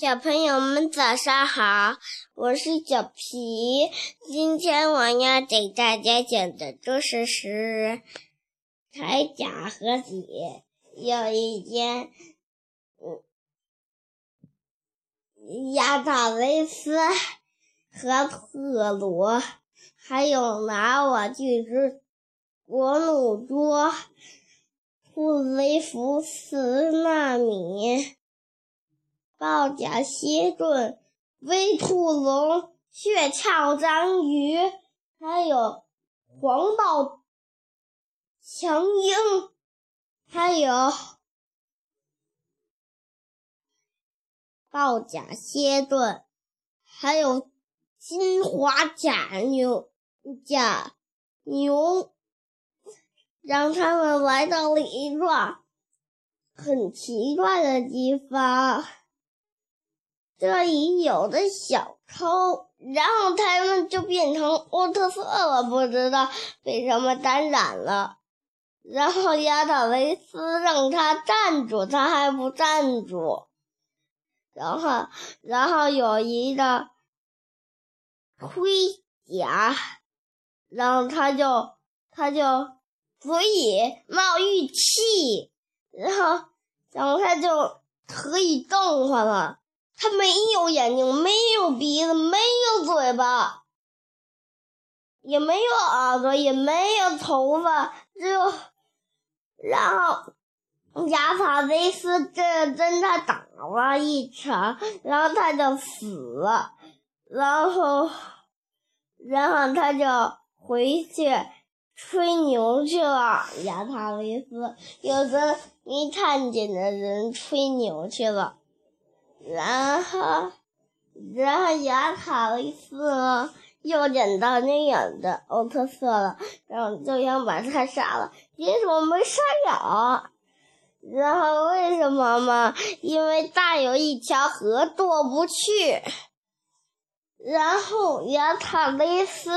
小朋友们早上好，我是小皮。今天我要给大家讲的故事是铠甲和解。有一天，嗯，亚塔维斯和特罗还有拿瓦巨石国努多布雷弗斯纳米。豹甲蝎盾、威兔龙、血鞘章鱼，还有黄暴强鹰，还有豹甲蝎盾，还有金华甲牛甲牛，让他们来到了一个很奇怪的地方。这里有的小偷，然后他们就变成奥特色了，不知道被什么感染了。然后亚塔维斯让他站住，他还不站住。然后，然后有一个盔甲，然后他就他就可以冒玉气，然后然后他就可以动唤了。它没有眼睛，没有鼻子，没有嘴巴，也没有耳朵，也没有头发，只有……然后亚塔维斯这跟他打了一场，然后他就死了，然后，然后他就回去吹牛去了。亚塔维斯有个没看见的人吹牛去了。然后，然后亚塔维斯又捡到那样的奥特色了，然后就想把他杀了，结果没杀了。然后为什么嘛？因为大有一条河过不去。然后亚塔维斯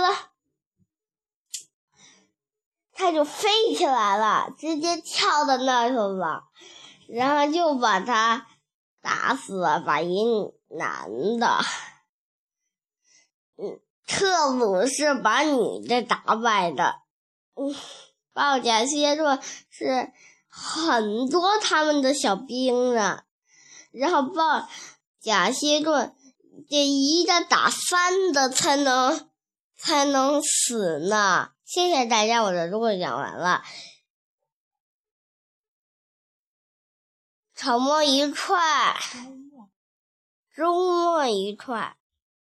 他就飞起来了，直接跳到那去了，然后就把他。打死了白衣男的，嗯，特鲁是把女的打败的，嗯，豹甲蝎座是很多他们的小兵呢，然后豹甲蝎盾得一个打三的才能才能死呢。谢谢大家，我的故事讲完了。周末一串，周末愉快。